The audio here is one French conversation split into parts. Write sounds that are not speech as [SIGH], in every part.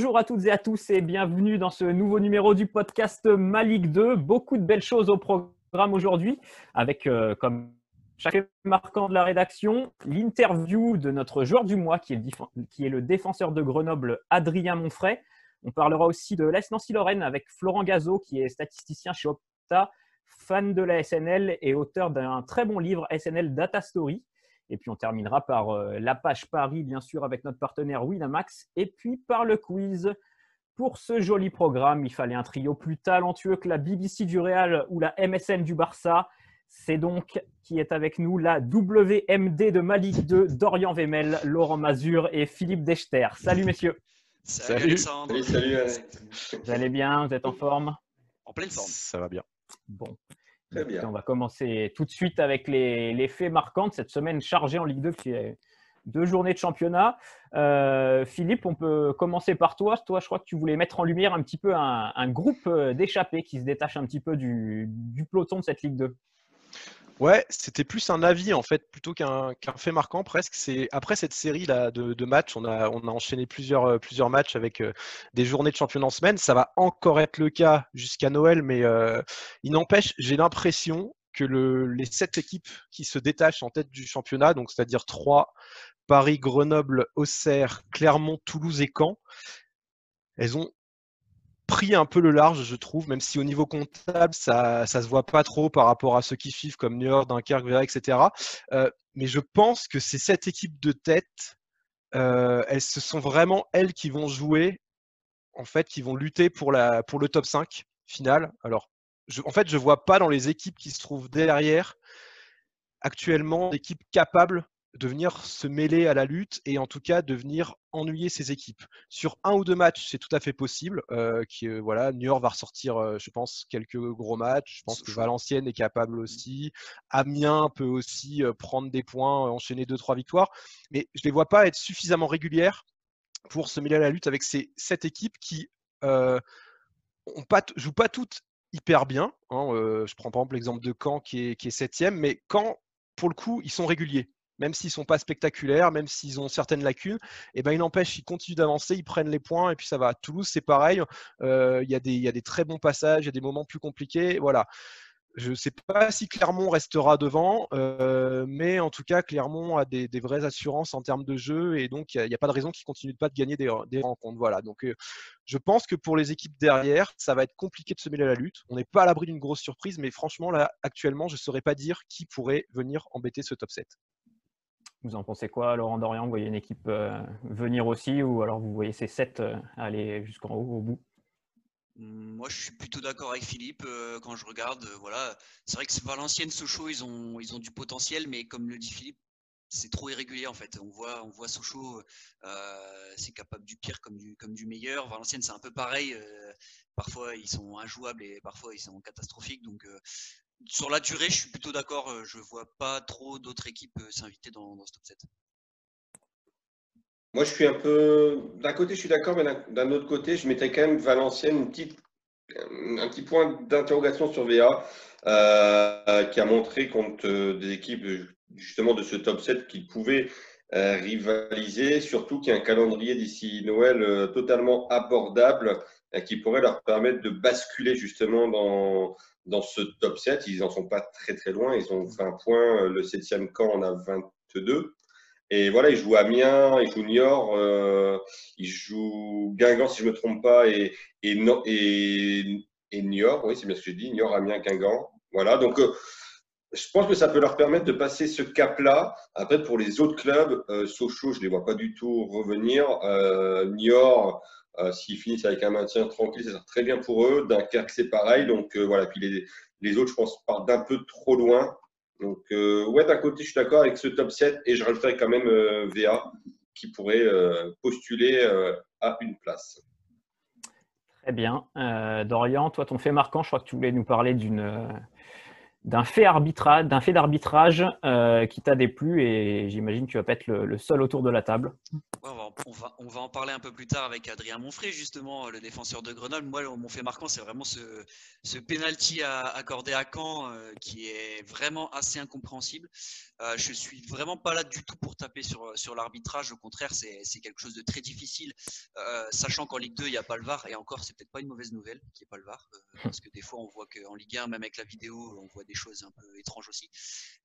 Bonjour à toutes et à tous et bienvenue dans ce nouveau numéro du podcast Malik 2. Beaucoup de belles choses au programme aujourd'hui avec euh, comme chaque marquant de la rédaction l'interview de notre joueur du mois qui est, le défenseur de Grenoble Adrien Monfray. On parlera aussi de l'Est Nancy-Lorraine avec Florent Gazot qui est statisticien chez Opta, fan de la SNL et auteur d'un très bon livre SNL Data Story. Et puis on terminera par euh, la page Paris, bien sûr, avec notre partenaire Winamax. Et puis par le quiz. Pour ce joli programme, il fallait un trio plus talentueux que la BBC du Real ou la MSN du Barça. C'est donc qui est avec nous la WMD de Malik 2, Dorian Vemel, Laurent Mazur et Philippe Dechter. Salut messieurs. Salut, Alexandre. Salut, Vous allez bien? Vous êtes en forme? En pleine forme. Ça va bien. Bon, Très bien. On va commencer tout de suite avec les, faits marquants de cette semaine chargée en Ligue 2 qui est deux journées de championnat. Euh, Philippe, on peut commencer par toi. Toi, je crois que tu voulais mettre en lumière un petit peu un, groupe euh, d'échappés qui se détache un petit peu du, du peloton de cette Ligue 2. Ouais, c'était plus un avis en fait plutôt qu'un fait marquant presque. C'est après cette série là de, matchs, on a, on a enchaîné plusieurs, euh, plusieurs matchs avec euh, des journées de championnat en semaine. Ça va encore être le cas jusqu'à Noël, mais euh, il n'empêche, j'ai l'impression que le, les sept équipes qui se détachent en tête du championnat, donc c'est-à-dire trois, Paris, Grenoble, Auxerre, Clermont, Toulouse et Caen, elles ont pris un peu le large, je trouve, même si au niveau comptable, ça ne se voit pas trop par rapport à ceux qui suivent comme New York, Dunkerque, Vera, etc. Euh, mais je pense que c'est cette équipe de tête, euh, elles, ce sont vraiment elles qui vont jouer, en fait, qui vont lutter pour, le top 5 final. Alors, je, en fait, je ne vois pas dans les équipes qui se trouvent derrière actuellement d'équipes capables de venir se mêler à la lutte et en tout cas de venir ennuyer ses équipes. Sur un ou deux matchs, c'est tout à fait possible. Euh, qui, euh, voilà, New York va ressortir, euh, je pense, quelques gros matchs. Je pense que Valenciennes est capable mmh. aussi. Amiens peut aussi prendre des points, enchaîner deux, trois victoires. Mais je ne les vois pas être suffisamment régulières pour se mêler à la lutte avec ces sept équipes qui ne jouent pas toutes hyper bien. Hein. je prends par exemple l'exemple de Caen qui est, qui est septième, mais Caen, pour le coup, ils sont réguliers même s'ils ne sont pas spectaculaires, même s'ils ont certaines lacunes, eh ben, ils n'empêchent, ils continuent d'avancer, ils prennent les points et puis ça va. Toulouse, c'est pareil. Euh, il y, a des très bons passages, il y a des moments plus compliqués. Voilà. Je ne sais pas si Clermont restera devant, euh, mais en tout cas, Clermont a des, vraies assurances en termes de jeu et donc il n'y a, pas de raison qu'ils ne continuent pas de gagner des, rencontres. Voilà. Donc, euh, je pense que pour les équipes derrière, ça va être compliqué de se mêler à la lutte. On n'est pas à l'abri d'une grosse surprise, mais franchement, là, actuellement, je ne saurais pas dire qui pourrait venir embêter ce top 7. Vous en pensez quoi, Laurent Dorian? Vous voyez une équipe euh, venir aussi ou alors vous voyez ces sept euh, aller jusqu'en haut, au bout? Moi, je suis plutôt d'accord avec Philippe euh, quand je regarde. voilà, c'est vrai que Valenciennes, Sochaux, ils ont, ils ont du potentiel, mais comme le dit Philippe, c'est trop irrégulier en fait. On voit, on voit Sochaux, c'est capable du pire comme du, comme du meilleur. Valenciennes, c'est un peu pareil. parfois, ils sont injouables et parfois, ils sont catastrophiques. Donc, sur la durée, je suis plutôt d'accord. Euh, je ne vois pas trop d'autres équipes euh, s'inviter dans, ce top 7. Moi, je suis un peu. D'un côté, je suis d'accord, mais d'un autre côté, je mettais quand même Valenciennes un petit point d'interrogation sur VA euh, qui a montré contre des équipes justement de ce top 7 qu'ils pouvaient rivaliser, surtout qu'il y a un calendrier d'ici Noël totalement abordable qui pourrait leur permettre de basculer justement dans, dans ce top 7. Ils n'en sont pas très très loin. Ils ont 20 points. Le 7e camp en a 22. Et voilà, ils jouent Amiens, ils jouent Niort, euh, ils jouent Guingamp, si je ne me trompe pas, et, et, Niort, oui, c'est bien ce que j'ai dit, Niort, Amiens, Guingamp. Voilà, donc euh, je pense que ça peut leur permettre de passer ce cap-là. Après, pour les autres clubs, euh, Sochaux, je ne les vois pas du tout revenir. Euh, Niort, euh, s'ils finissent avec un maintien tranquille, ça sera très bien pour eux. Dunkerque, c'est pareil. Donc euh, voilà. Puis les, les, autres, je pense, partent d'un peu trop loin. Donc euh, ouais, d'un côté, je suis d'accord avec ce top 7 et je rajouterais quand même VA qui pourrait postuler à une place. Très bien. Dorian, toi, ton fait marquant, je crois que tu voulais nous parler d'une d'un fait, arbitrage, d'un fait d'arbitrage euh, qui t'a déplu et j'imagine que tu vas pas être le, seul autour de la table. on, va, on, va, en parler un peu plus tard avec Adrien Monfray, justement, le défenseur de Grenoble. Moi, mon fait marquant, c'est vraiment ce, ce penalty accordé à Caen euh, qui est vraiment assez incompréhensible. Euh, je suis vraiment pas là du tout pour taper sur, sur l'arbitrage. Au contraire, c'est quelque chose de très difficile, euh, sachant qu'en Ligue 2, il n'y a pas le VAR. Et encore, c'est peut-être pas une mauvaise nouvelle qu'il n'y ait pas le VAR, parce que des fois, on voit qu'en Ligue 1, même avec la vidéo, on voit des choses un peu étranges aussi.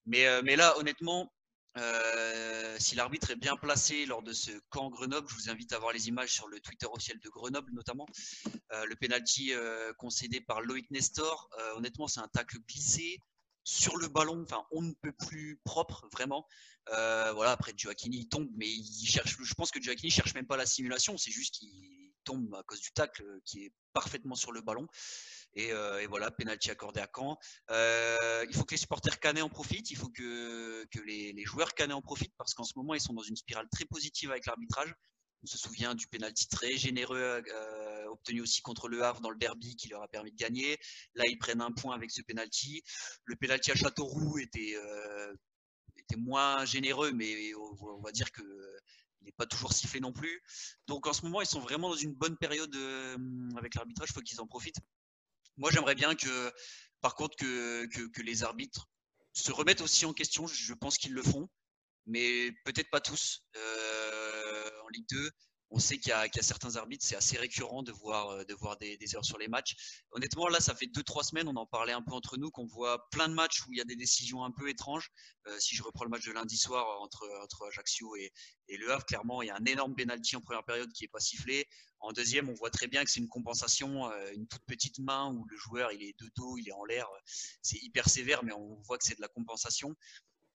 Mais, euh, mais là, honnêtement, euh, si l'arbitre est bien placé lors de ce camp Grenoble, je vous invite à voir les images sur le Twitter officiel de Grenoble notamment. Euh, le penalty concédé par Loïc Nestor, honnêtement, c'est un tacle glissé sur le ballon. Enfin, on ne peut plus propre vraiment. voilà, après Gioacchini il tombe, mais il cherche. Je pense que Gioacchini cherche même pas la simulation, c'est juste qu'il tombe à cause du tacle qui est parfaitement sur le ballon. Euh, et, voilà, penalty accordé à Caen. Euh, il faut que les supporters canets en profitent, il faut que, les, joueurs canets en profitent parce qu'en ce moment, ils sont dans une spirale très positive avec l'arbitrage. On se souvient du penalty très généreux euh, obtenu aussi contre le Havre dans le derby qui leur a permis de gagner. Là, ils prennent un point avec ce penalty. Le penalty à Châteauroux était moins généreux, mais on, va dire que n'est pas toujours sifflé non plus. Donc en ce moment, ils sont vraiment dans une bonne période avec l'arbitrage. Il faut qu'ils en profitent. Moi, j'aimerais bien que, par contre, que, que, les arbitres se remettent aussi en question. Je pense qu'ils le font, mais peut-être pas tous. Euh, en Ligue 2, on sait qu'il y, a certains arbitres, c'est assez récurrent de voir, euh, de voir des, erreurs sur les matchs. Honnêtement, là, ça fait 2-3 semaines, on en parlait un peu entre nous, qu'on voit plein de matchs où il y a des décisions un peu étranges. Euh, si je reprends le match de lundi soir entre, entre Ajaccio et, Le Havre, clairement, il y a un énorme penalty en première période qui n'est pas sifflé. En deuxième, on voit très bien que c'est une compensation, euh, une toute petite main où le joueur il est de dos, il est en l'air. C'est hyper sévère, mais on voit que c'est de la compensation.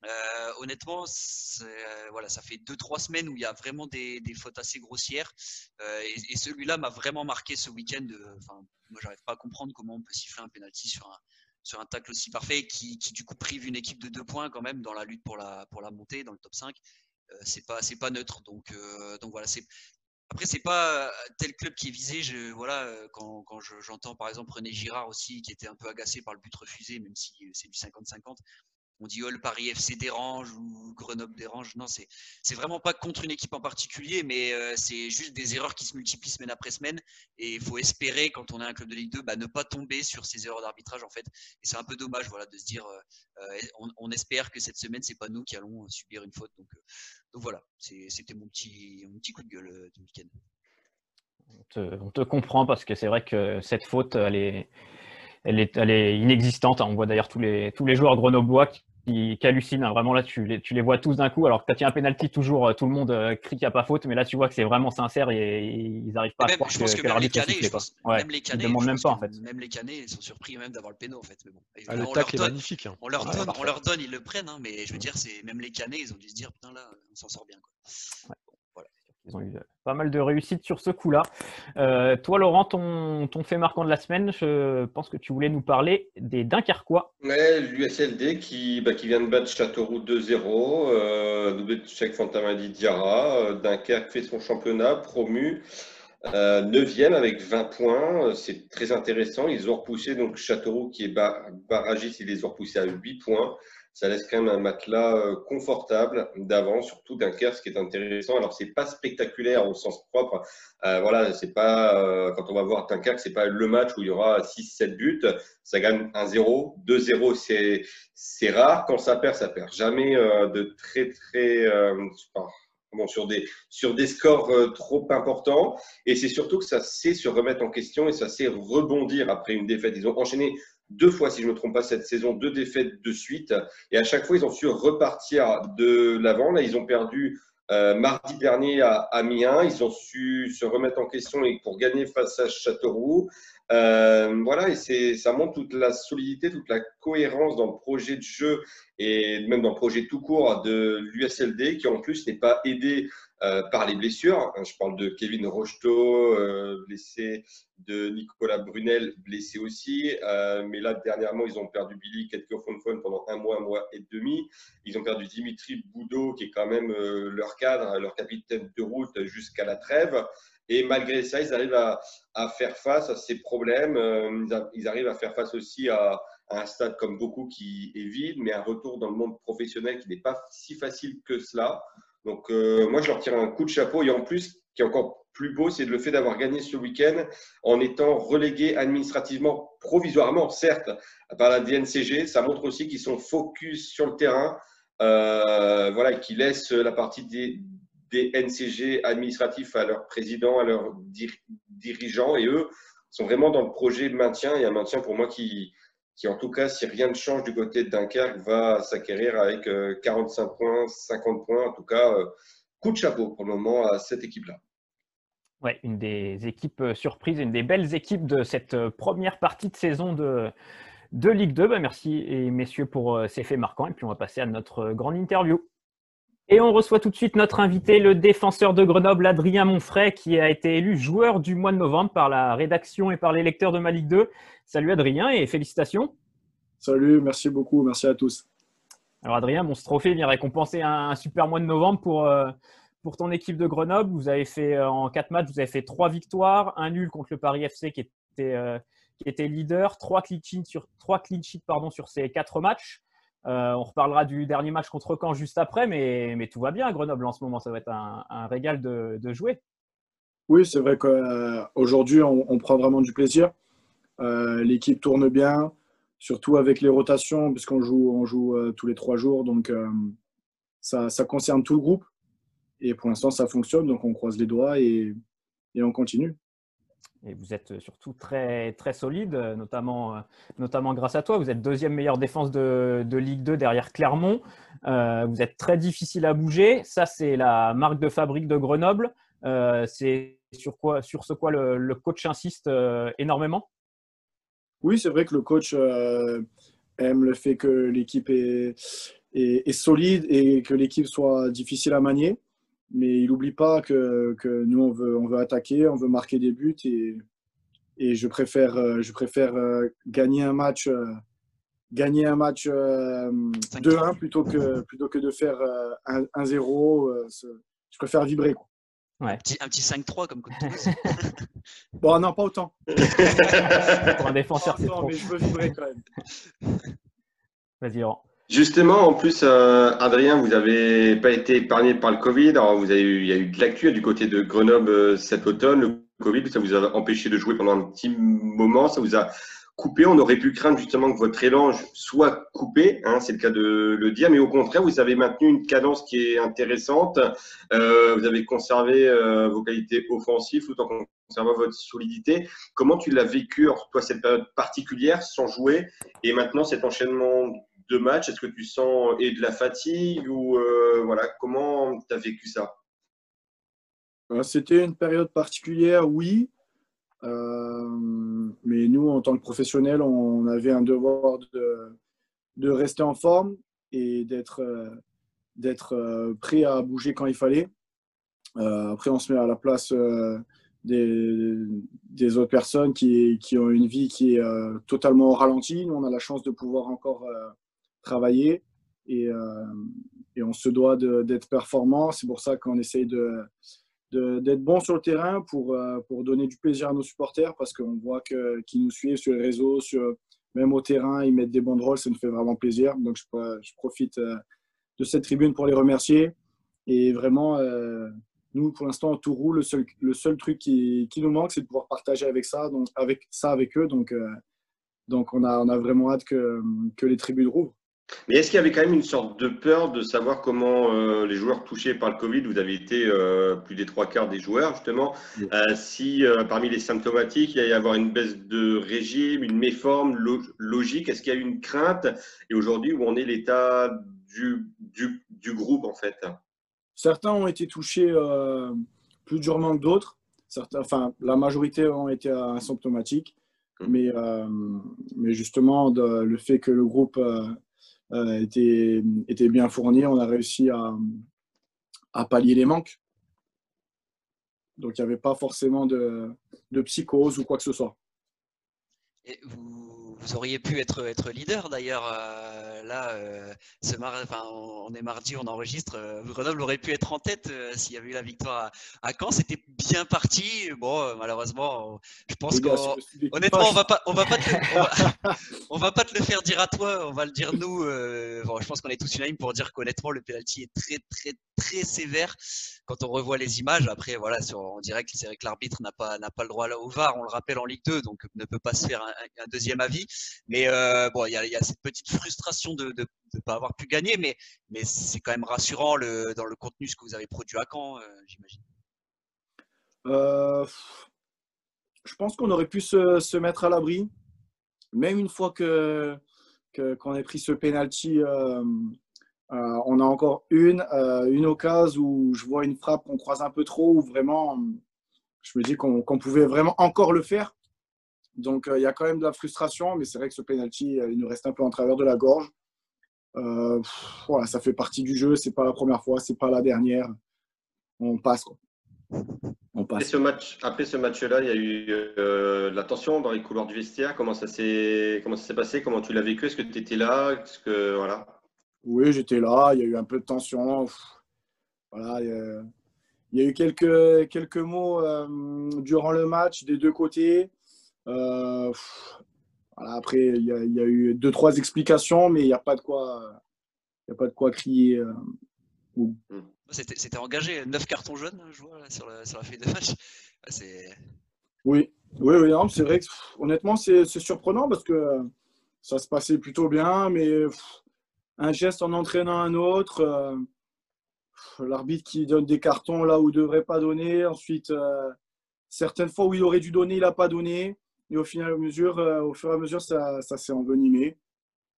Euh, honnêtement, euh, voilà, ça fait 2-3 semaines où il y a vraiment des, fautes assez grossières. Euh, et, celui-là m'a vraiment marqué ce week-end. Enfin, moi, j'arrive pas à comprendre comment on peut siffler un penalty sur un, sur un tacle aussi parfait qui, qui, du coup prive une équipe de 2 points quand même dans la lutte pour la, pour la montée dans le top 5. c'est pas, c'est pas neutre. Donc, donc voilà. Après, c'est pas tel club qui est visé. Voilà, quand, quand j'entends par exemple René Girard aussi, qui était un peu agacé par le but refusé, même si c'est du 50-50 on dit oh le Paris FC dérange ou Grenoble dérange. Non, c'est c'est vraiment pas contre une équipe en particulier, mais euh, c'est juste des erreurs qui se multiplient semaine après semaine. Et il faut espérer quand on est un club de Ligue 2, bah, ne pas tomber sur ces erreurs d'arbitrage en fait. Et c'est un peu dommage, voilà, de se dire euh, euh, on, espère que cette semaine c'est pas nous qui allons subir une faute. Donc donc voilà, c'était mon petit coup de gueule du week-end. On te, comprend parce que c'est vrai que cette faute, elle est inexistante. On voit d'ailleurs tous les, tous les joueurs grenoblois qui, hallucinent. Hein. Vraiment, là, tu les, tu les vois tous d'un coup. Alors que quand il y a un penalty, toujours, euh, tout le monde euh, crie qu'il n'y a pas faute. Mais là, tu vois que c'est vraiment sincère et, ils n'arrivent pas à croire je pense que, que, même, les canets, même les canets, demandent même pas, en fait. Même les canets sont surpris même d'avoir le péno, en fait. Mais bon, ah, le tac est magnifique. Hein. On, leur donne, on leur donne, ils le prennent. Hein, mais je veux dire, c'est même les canets, ils ont dû se dire, putain, là, on s'en sort bien. Quoi. Ils ont eu euh, pas mal de réussite sur ce coup-là. Euh, toi, Laurent, ton, fait marquant de la semaine, je pense que tu voulais nous parler des Dunkerquois. L'USLD qui, bah, qui vient de battre Châteauroux 2-0, euh, doublé de Cheikh Fantamadi Diarra. Euh, Dunkerque fait son championnat, promu. 9e avec 20 points, c'est très intéressant. Ils ont repoussé donc Châteauroux qui est barragiste, ils les ont repoussés à 8 points ça laisse quand même un matelas euh, confortable d'avant, surtout Dunkerque, ce qui est intéressant. Alors, c'est pas spectaculaire au sens propre. Euh, voilà, c'est pas, euh, quand on va voir Dunkerque, c'est pas le match où il y aura 6-7 buts. Ça gagne 1-0, 2-0, c'est, c'est rare. Quand ça perd, ça perd jamais de très, très, Bon, sur des, sur des scores trop importants. Et c'est surtout que ça sait se remettre en question et ça sait rebondir après une défaite. Ils ont enchaîné deux fois, si je ne me trompe pas, cette saison, deux défaites de suite. Et à chaque fois, ils ont su repartir de l'avant. Là, ils ont perdu euh, mardi dernier à Amiens. Ils ont su se remettre en question et pour gagner face à Châteauroux. Euh, voilà, et c'est, ça montre toute la solidité, toute la cohérence dans le projet de jeu et même dans le projet tout court de l'USLD, qui en plus n'est pas aidé euh, par les blessures. Je parle de Kevin Rocheteau, euh, blessé, de Nicolas Brunel, blessé aussi. Euh, mais là, dernièrement, ils ont perdu Billy Ketkofonfon pendant un mois, un mois et demi. Ils ont perdu Dimitri Boudot, qui est quand même leur cadre, leur capitaine de route jusqu'à la trêve. Et malgré ça, ils arrivent à, faire face à ces problèmes. Ils arrivent à faire face aussi à, un stade comme beaucoup qui est vide, mais un retour dans le monde professionnel qui n'est pas si facile que cela. Donc, moi, je leur tire un coup de chapeau. Et en plus, qui est encore plus beau, c'est le fait d'avoir gagné ce week-end en étant relégué administrativement, provisoirement, certes, par la DNCG. Ça montre aussi qu'ils sont focus sur le terrain, euh, voilà, qu'ils laissent la partie des, des, NCG administratifs à leurs présidents, à leurs dirigeants, et eux sont vraiment dans le projet maintien, et un maintien pour moi qui, qui en tout cas, si rien ne change du côté de Dunkerque, va s'acquérir avec 45 euh, points, 50 points, en tout cas, euh, coup de chapeau pour le moment à cette équipe-là. Ouais, une des équipes euh, surprises, une des belles équipes de cette première partie de saison de, de Ligue 2. Bah, merci et messieurs pour ces faits marquants. Et puis on va passer à notre grande interview. Et on reçoit tout de suite notre invité, le défenseur de Grenoble, Adrien Monfray, qui a été élu joueur du mois de novembre par la rédaction et par les lecteurs de ma Ligue 2. Salut Adrien et félicitations. Salut, merci beaucoup, merci à tous. Alors Adrien, bon, ce trophée vient récompenser un, super mois de novembre pour, pour ton équipe de Grenoble, vous avez fait euh, en quatre matchs, vous avez fait trois victoires, un nul contre le Paris FC qui était, euh, qui était leader, trois clean sheets sur, trois clean sheets, pardon, sur ces quatre matchs. Euh, on reparlera du dernier match contre Caen juste après, mais, tout va bien à Grenoble en ce moment. Ça va être un, régal de, jouer. Oui, c'est vrai qu'aujourd'hui, on, on, prend vraiment du plaisir. L'équipe tourne bien, surtout avec les rotations, puisqu'on joue, on joue tous les trois jours. Donc, ça, concerne tout le groupe. Et pour l'instant, ça fonctionne, donc on croise les doigts et, on continue. Et vous êtes surtout très, très solide, notamment, notamment grâce à toi. Vous êtes deuxième meilleure défense de, Ligue 2 derrière Clermont. Euh, vous êtes très difficile à bouger. Ça, c'est la marque de fabrique de Grenoble. Euh, c'est sur, quoi, sur ce quoi le, coach insiste euh, énormément Oui, c'est vrai que le coach aime le fait que l'équipe est, solide et que l'équipe soit difficile à manier mais il n'oublie pas que, que, nous, on veut, on veut attaquer, on veut marquer des buts et, et je préfère, euh, je préfère euh, gagner un match, euh, gagner un match 2-1 plutôt que, plutôt que de faire 1-0. Je préfère vibrer. Quoi. Ouais. Un petit, petit 5-3 comme [LAUGHS] Bon, non, pas autant. [LAUGHS] Pour un défenseur, c'est trop. mais je veux vibrer quand même. Vas-y, Justement, en plus, euh, Adrien, vous n'avez pas été épargné par le Covid. Alors, vous avez eu, il y a eu de l'actu du côté de Grenoble euh, cet automne. Le Covid, ça vous a empêché de jouer pendant un petit moment. Ça vous a coupé. On aurait pu craindre justement que votre élan soit coupé. Hein, c'est le cas de le dire. Mais au contraire, vous avez maintenu une cadence qui est intéressante. Euh, vous avez conservé vos qualités offensives tout en conservant votre solidité. Comment tu l'as vécu, toi, cette période particulière sans jouer et maintenant cet enchaînement de match Est-ce que tu sens et de la fatigue ou euh, voilà comment tu as vécu ça? Euh, C'était une période particulière, oui. Euh, mais nous, en tant que professionnels, on avait un devoir de, rester en forme et d'être d'être prêt à bouger quand il fallait. après, on se met à la place des, des, autres personnes qui, qui, ont une vie qui est totalement ralentie. Nous, on a la chance de pouvoir encore travailler et, euh, et on se doit d'être performant. C'est pour ça qu'on essaye de, d'être bon sur le terrain pour, euh, pour donner du plaisir à nos supporters parce qu'on voit qu'ils nous suivent sur les réseaux, sur, même au terrain, ils mettent des bons rôles, ça nous fait vraiment plaisir. Donc je, je profite euh, de cette tribune pour les remercier. Et vraiment, nous, pour l'instant, tout roule. Le seul, le seul truc qui, qui nous manque, c'est de pouvoir partager avec ça, donc, avec, ça avec eux. Donc, donc on, a, on a vraiment hâte que, que les tribunes rouvrent. Mais est-ce qu'il y avait quand même une sorte de peur de savoir comment euh, les joueurs touchés par le Covid, vous avez été euh, plus des trois quarts des joueurs justement, euh, si parmi les symptomatiques, il y a y avoir une baisse de régime, une méforme logique, est-ce qu'il y a eu une crainte? Et aujourd'hui, où en est l'état du, du, du, groupe en fait? Certains ont été touchés plus durement que d'autres. Enfin, la majorité ont été asymptomatiques. Mmh. Mais, mais justement, le fait que le groupe était, était, bien fourni. On a réussi à, à pallier les manques. Donc il n'y avait pas forcément de, de, psychose ou quoi que ce soit. Et vous, vous auriez pu être, être leader d'ailleurs. Euh, là, euh, ce enfin, on est mardi, on enregistre. Euh, Grenoble aurait pu être en tête s'il y avait eu la victoire à, Caen. C'était bien parti. Bon, malheureusement, je pense qu'honnêtement, on va pas, on va pas, te, [LAUGHS] [LAUGHS] on va, pas te le faire dire à toi. On va le dire nous. Bon, je pense qu'on est tous unanimes pour dire qu'honnêtement, le penalty est très, très, très sévère quand on revoit les images. Après, voilà, sur, on dirait que c'est vrai que l'arbitre n'a pas, n'a pas le droit là au VAR. On le rappelle en Ligue 2, donc ne peut pas se faire un, deuxième avis. Mais euh, bon, il y, a, cette petite frustration de ne pas avoir pu gagner, mais, c'est quand même rassurant dans le contenu ce que vous avez produit à Caen, euh, j'imagine. Euh, je pense qu'on aurait pu se, mettre à l'abri, même une fois que qu'on ait pris ce penalty. on a encore une, une occasion où je vois une frappe qu'on croise un peu trop, où vraiment, je me dis qu'on pouvait vraiment encore le faire. Donc, euh, il y a quand même de la frustration, mais c'est vrai que ce penalty, euh, il nous reste un peu en travers de la gorge. Euh, voilà, ça fait partie du jeu. C'est pas la première fois, c'est pas la dernière. On passe. Quoi. On passe. Après ce match, après ce match-là, il y a eu de la tension dans les couloirs du vestiaire. Comment ça s'est, comment ça s'est passé? Comment tu l'as vécu? Est-ce que tu étais là? Est-ce que voilà Oui, j'étais là. Il y a eu un peu de tension. Voilà. Il y a, eu quelques quelques mots durant le match des deux côtés. Euh, après, il y, a eu deux, trois explications, mais il n'y a pas de quoi, a pas de quoi crier. Euh. C'était engagé, neuf cartons jaunes, je vois, sur, la, sur la feuille de match. Oui, oui, oui c'est vrai que honnêtement, c'est surprenant parce que ça se passait plutôt bien, mais un geste en entraînant un autre, euh, l'arbitre qui donne des cartons là où il ne devrait pas donner, ensuite, certaines fois où il aurait dû donner, il n'a pas donné. Et au final, mesure, euh, au fur et à mesure, ça, ça s'est envenimé.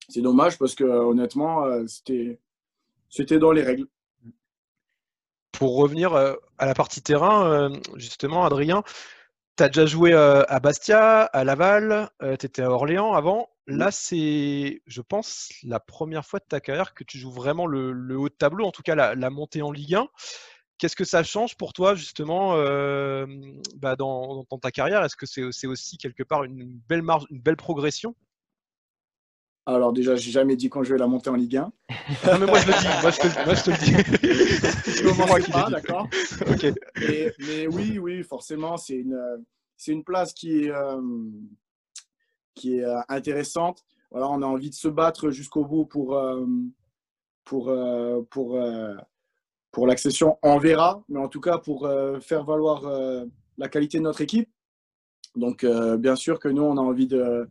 C'est dommage parce que honnêtement, euh, c'était, c'était dans les règles. Pour revenir euh, à la partie terrain, justement, Adrien, tu as déjà joué à Bastia, à Laval, tu étais à Orléans avant. Là, c'est, je pense, la première fois de ta carrière que tu joues vraiment le, haut de tableau, en tout cas la, la montée en Ligue 1. Qu'est-ce que ça change pour toi justement euh, bah, dans, ta carrière? Est-ce que c'est aussi quelque part une belle marge, une belle progression? Alors déjà, j'ai jamais dit quand je vais la monter en Ligue 1. non mais moi je le dis, moi je te, le dis. [LAUGHS] je moi qui pas, d'accord. Mais, oui, oui, forcément, c'est une, c'est une place qui est, euh, qui est euh, intéressante. Voilà, on a envie de se battre jusqu'au bout pour, pour, pour, pour l'accession, on verra, mais en tout cas pour euh, faire valoir euh, la qualité de notre équipe. Donc, euh, bien sûr que nous, on a envie de,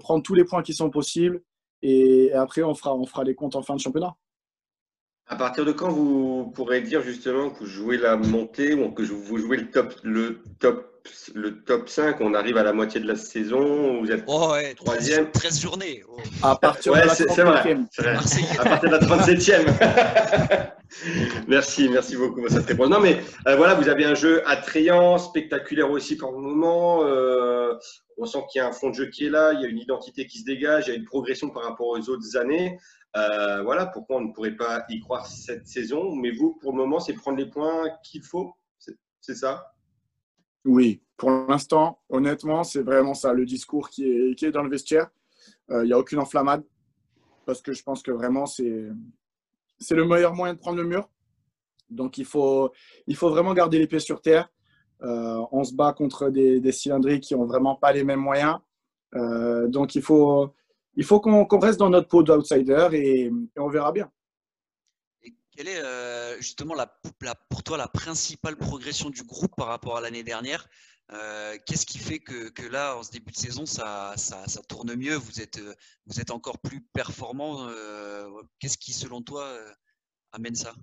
prendre tous les points qui sont possibles et, après, on fera, on fera les comptes en fin de championnat. À partir de quand vous pourrez dire justement que vous jouez la montée ou que vous jouez le top, le top le top 5, on arrive à la moitié de la saison, vous êtes oh ouais, troisième. 13 journées. Oh. À partir de la c'est vrai, À partir de la 37e. [LAUGHS] merci, merci beaucoup pour cette réponse. Non, mais euh, voilà, vous avez un jeu attrayant, spectaculaire aussi pour le moment. Euh, on sent qu'il y a un fond de jeu qui est là, il y a une identité qui se dégage, il y a une progression par rapport aux autres années. Euh, voilà pourquoi on ne pourrait pas y croire cette saison. Mais vous, pour le moment, c'est prendre les points qu'il faut. C'est ça? Oui, pour l'instant, honnêtement, c'est vraiment ça, le discours qui est, dans le vestiaire. Il n'y a aucune enflammade parce que je pense que vraiment, c'est le meilleur moyen de prendre le mur. Donc, il faut, vraiment garder les pieds sur terre. Euh, on se bat contre des, des cylindriques qui n'ont vraiment pas les mêmes moyens. Euh, donc, il faut, il faut qu'on reste dans notre peau d'outsider et on verra bien. Quelle est euh, justement la, pour toi la principale progression du groupe par rapport à l'année dernière euh, Qu'est-ce qui fait que, là, en ce début de saison, ça, ça, tourne mieux vous êtes, euh, vous êtes encore plus performant Qu'est-ce qui, selon toi, amène ça?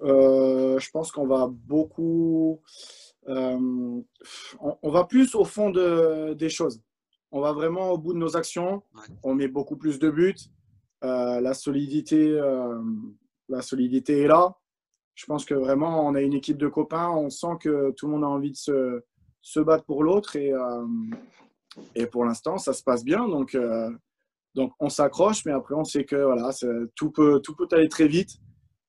Je pense qu'on va beaucoup. On, va plus au fond de, des choses. On va vraiment au bout de nos actions. On met beaucoup plus de buts. Euh, la, solidité, euh, la solidité est là. Je pense que vraiment, on a une équipe de copains. On sent que tout le monde a envie de se, battre pour l'autre. Et, euh, et pour l'instant, ça se passe bien. Donc, donc on s'accroche, mais après, on sait que voilà, tout, peut, tout peut aller très vite.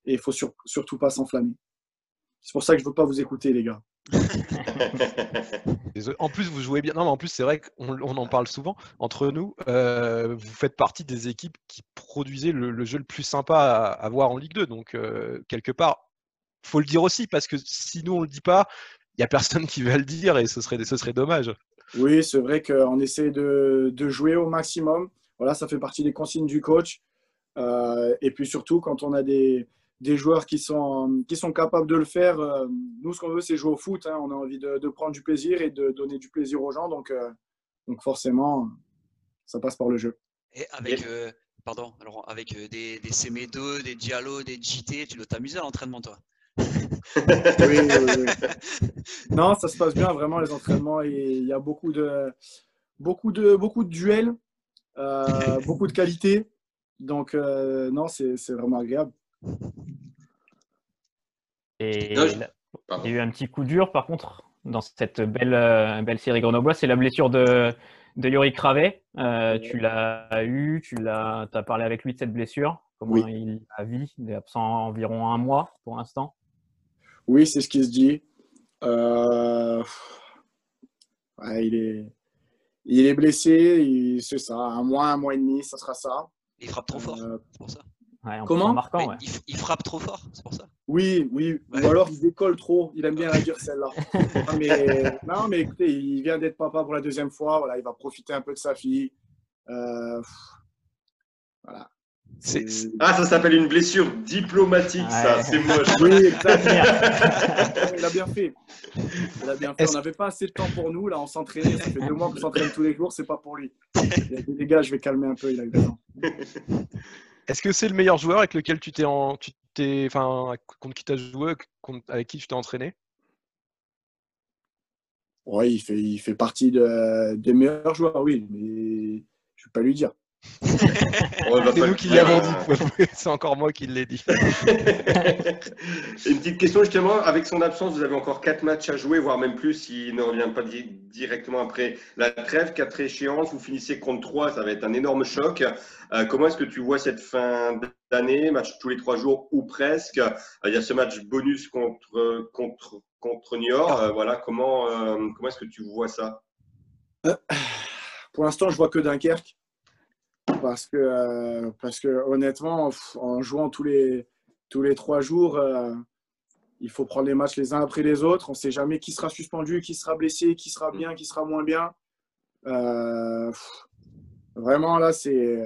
Et il faut surtout pas s'enflammer. C'est pour ça que je ne veux pas vous écouter, les gars. [LAUGHS] en plus, vous jouez bien. Non, mais en plus, c'est vrai qu'on on en parle souvent entre nous. euh, vous faites partie des équipes qui produisaient le, jeu le plus sympa à, à voir en Ligue 2. Donc, euh, quelque part, faut le dire aussi parce que si nous on le dit pas, il y a personne qui va le dire et ce serait, dommage. Oui, c'est vrai qu'on essaie de, de jouer au maximum. Voilà, ça fait partie des consignes du coach. Euh, et puis surtout, quand on a des, des joueurs qui sont, qui sont capables de le faire, euh, nous, ce qu'on veut, c'est jouer au foot. hein. On a envie de, de prendre du plaisir et de donner du plaisir aux gens. Donc, euh, donc forcément, ça passe par le jeu. Et avec, euh, pardon, alors avec des, des CM2, des Diallo, des JT, tu dois t'amuser à l'entraînement, toi. [LAUGHS] Oui, oui, oui. [LAUGHS] Non, ça se passe bien, vraiment, les entraînements. Et il y a beaucoup de, beaucoup de, beaucoup de duels, euh, [LAUGHS] beaucoup de qualité. Donc, euh, non, c'est c'est vraiment agréable. Et Non, je- là, Pardon. il y a eu un petit coup dur, par contre, dans cette belle, euh, belle série grenobloise, c'est la blessure de, de Yorick Ravet. Euh, tu l'as eu, tu l'as, as parlé avec lui de cette blessure. Comment Oui. il a vu Il est absent environ un mois pour l'instant. Oui, c'est ce qui se dit. Euh, ouais, il, est, il est blessé, il- c'est ça, un mois, un mois et demi, ça sera ça. Il frappe trop fort, Euh, c'est pour ça. Ouais, Comment marquant, ouais. il, il frappe trop fort, c'est pour ça. oui, oui, Ouais. ou alors il décolle trop, il aime bien la dire celle-là. [LAUGHS] non, mais, non, mais écoutez, il vient d'être papa pour la deuxième fois, voilà, il va profiter un peu de sa fille. Euh, voilà. Ah, ça s'appelle une blessure diplomatique, ça. C'est moche. Oui, [LAUGHS] exactement. [LAUGHS] il a bien fait. Il a bien fait. On n'avait pas assez de temps pour nous. Là, on s'entraînait. Ça fait deux mois qu'on s'entraîne tous les jours. C'est pas pour lui. Il a dit, les gars, je vais calmer un peu. Il a eu raison. Est-ce que c'est le meilleur joueur avec lequel tu t'es enfin, contre qui tu as joué, avec qui tu t'es entraîné? Ouais, il fait, il fait partie de- des meilleurs joueurs, oui. Mais je vais pas lui dire. C'est nous qui l'avons dit. C'est encore moi qui l'ai dit. [LAUGHS] Une petite question justement, avec son absence, vous avez encore quatre matchs à jouer, voire même plus s'il ne revient pas di- directement après la trêve, quatre échéances, vous finissez contre trois, ça va être un énorme choc. Euh, comment est-ce que tu vois cette fin d'année, match tous les trois jours ou presque? Euh, Il y a ce match bonus contre contre contre Niort. Euh, voilà, comment euh, comment est-ce que tu vois ça? Pour l'instant, je vois que Dunkerque. Parce que, euh, parce que honnêtement, en jouant tous les, tous les trois jours, euh, il faut prendre les matchs les uns après les autres. On ne sait jamais qui sera suspendu, qui sera blessé, qui sera bien, qui sera moins bien. Euh, pff, vraiment, là, c'est.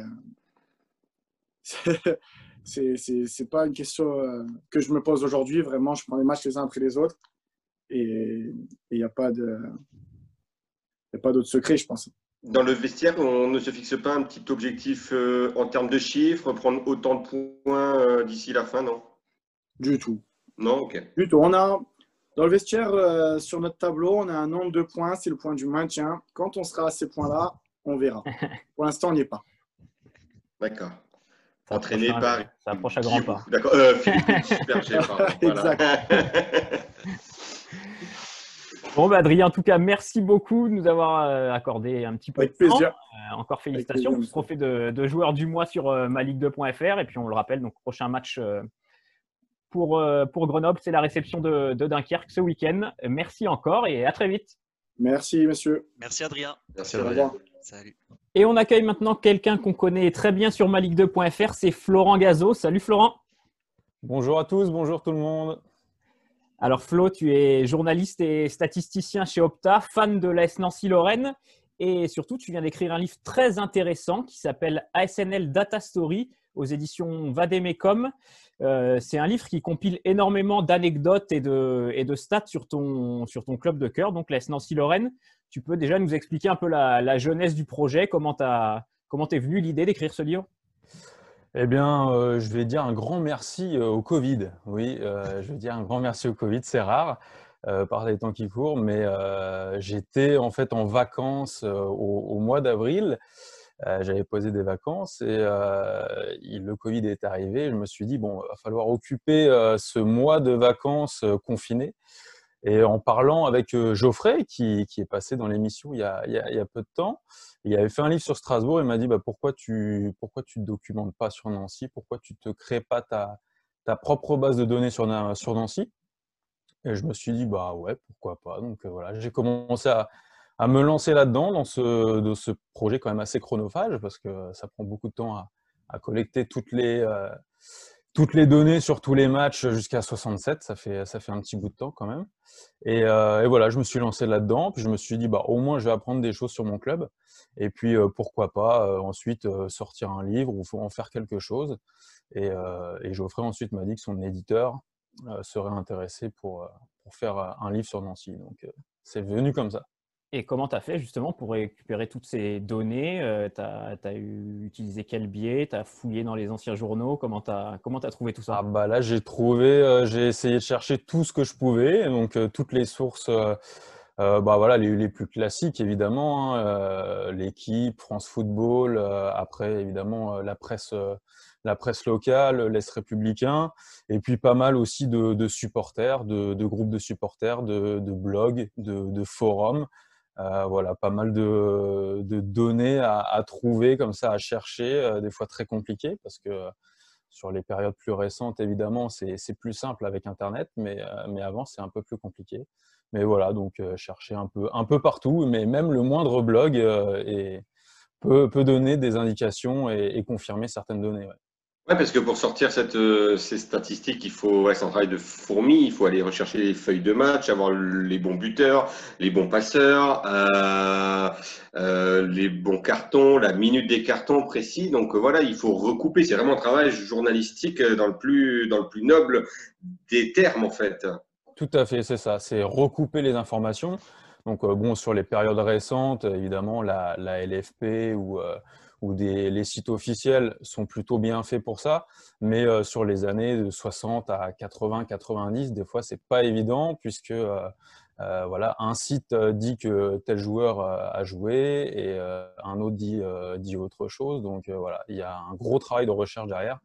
[LAUGHS] c'est- pas une question que je me pose aujourd'hui. Vraiment, je prends les matchs les uns après les autres. Et il n'y a pas de. Il y a pas d'autre secret, je pense. Dans le vestiaire, on ne se fixe pas un petit objectif euh, en termes de chiffres, prendre autant de points euh, d'ici la fin, non? Du tout. Non, ok. Du tout. On a, dans le vestiaire, euh, sur notre tableau, on a un nombre de points, c'est le point du maintien. Quand on sera à ces points-là, on verra. [LAUGHS] Pour l'instant, on n'y est pas. D'accord. Ça Entraîné approche à- par Ça approche à grands pas. D'accord. Euh, Philippe Superger, pardon. [LAUGHS] Voilà. [LAUGHS] Bon, bah, Adrien, en tout cas, merci beaucoup de nous avoir euh, accordé un petit peu Avec de temps. plaisir. Euh, encore félicitations. plaisir, Vous trophée de, de joueur du mois sur euh, maligue2.fr. Et puis, on le rappelle, donc, prochain match euh, pour, euh, pour Grenoble, c'est la réception de, de Dunkerque ce week-end. Merci encore et à très vite. Merci, monsieur. Merci Adrien. Merci, Adrien. Salut. Et on accueille maintenant quelqu'un qu'on connaît très bien sur maligue2.fr. C'est Florent Gazo. Salut Florent. Bonjour à tous, bonjour tout le monde. Alors Flo, tu es journaliste et statisticien chez Opta, fan de l'AS Nancy-Lorraine et surtout tu viens d'écrire un livre très intéressant qui s'appelle ASNL Data Story aux éditions Vademecum. Euh, c'est un livre qui compile énormément d'anecdotes et de, stats sur ton, club de cœur, donc l'AS Nancy-Lorraine. Tu peux déjà nous expliquer un peu la, jeunesse du projet, comment tu comment t'es venu l'idée d'écrire ce livre? Eh bien, euh, je vais dire un grand merci euh, au Covid. Oui, euh, je vais dire un grand merci au Covid. C'est rare par les temps qui courent, mais j'étais en fait en vacances au, mois d'avril. J'avais posé des vacances et le Covid est arrivé. Je me suis dit, bon, il va falloir occuper ce mois de vacances confiné. Et en parlant avec euh, Geoffrey, qui, qui est passé dans l'émission il, y a- il y a- peu de temps, il avait fait un livre sur Strasbourg. Il m'a dit bah, pourquoi tu pourquoi tu te documentes pas sur Nancy? Pourquoi tu te crées pas ta, ta propre base de données sur, sur Nancy? Et je me suis dit, bah ouais, pourquoi pas? Donc voilà, j'ai commencé à, à, me lancer là-dedans, dans ce, dans ce projet quand même assez chronophage, parce que ça prend beaucoup de temps à, à collecter toutes les, toutes les données sur tous les matchs jusqu'à 67. Ça fait, ça fait un petit bout de temps quand même. Et, et voilà, je me suis lancé là-dedans. Puis je me suis dit, bah, au moins, je vais apprendre des choses sur mon club. Et puis, pourquoi pas ensuite sortir un livre ou en faire quelque chose. Et, et Geoffrey ensuite m'a dit que son éditeur serait intéressé pour, pour faire un livre sur Nancy. Donc, c'est venu comme ça. Et comment tu as fait justement pour récupérer toutes ces données? Tu as, utilisé quel biais? Tu as fouillé dans les anciens journaux? Comment tu as, as trouvé tout ça? Ah bah Là, j'ai trouvé, j'ai essayé de chercher tout ce que je pouvais, donc toutes les sources. bah voilà, les, les, plus classiques évidemment, hein, l'équipe, France Football, après évidemment la presse, la presse locale, l'Est républicain, et puis pas mal aussi de, supporters, de, groupes de supporters, de, blogs, de, forums. Euh, voilà, pas mal de, données à, trouver comme ça, à chercher, euh, des fois très compliqué parce que euh, sur les périodes plus récentes, évidemment, c'est plus simple avec Internet, mais, mais avant, c'est un peu plus compliqué. Mais voilà, donc chercher un peu, un peu partout, mais même le moindre blog peut, peut, donner des indications et, confirmer certaines données. Oui, parce que pour sortir cette, euh, ces statistiques, il faut, un travail de fourmi, il faut aller rechercher les feuilles de match, avoir les bons buteurs, les bons passeurs, euh, euh, les bons cartons, la minute des cartons précis. Donc voilà, il faut recouper. C'est vraiment un travail journalistique dans le plus, dans le plus noble des termes, en fait. Tout à fait, c'est ça. C'est recouper les informations. Donc bon, sur les périodes récentes, évidemment, la LFP ou où les sites officiels sont plutôt bien faits pour ça. Mais euh, sur les années de 60 à 80, 90, des fois, c'est pas évident puisque euh, euh, voilà, un site dit que tel joueur a joué et un autre dit, autre chose. Donc voilà, il y a un gros travail de recherche derrière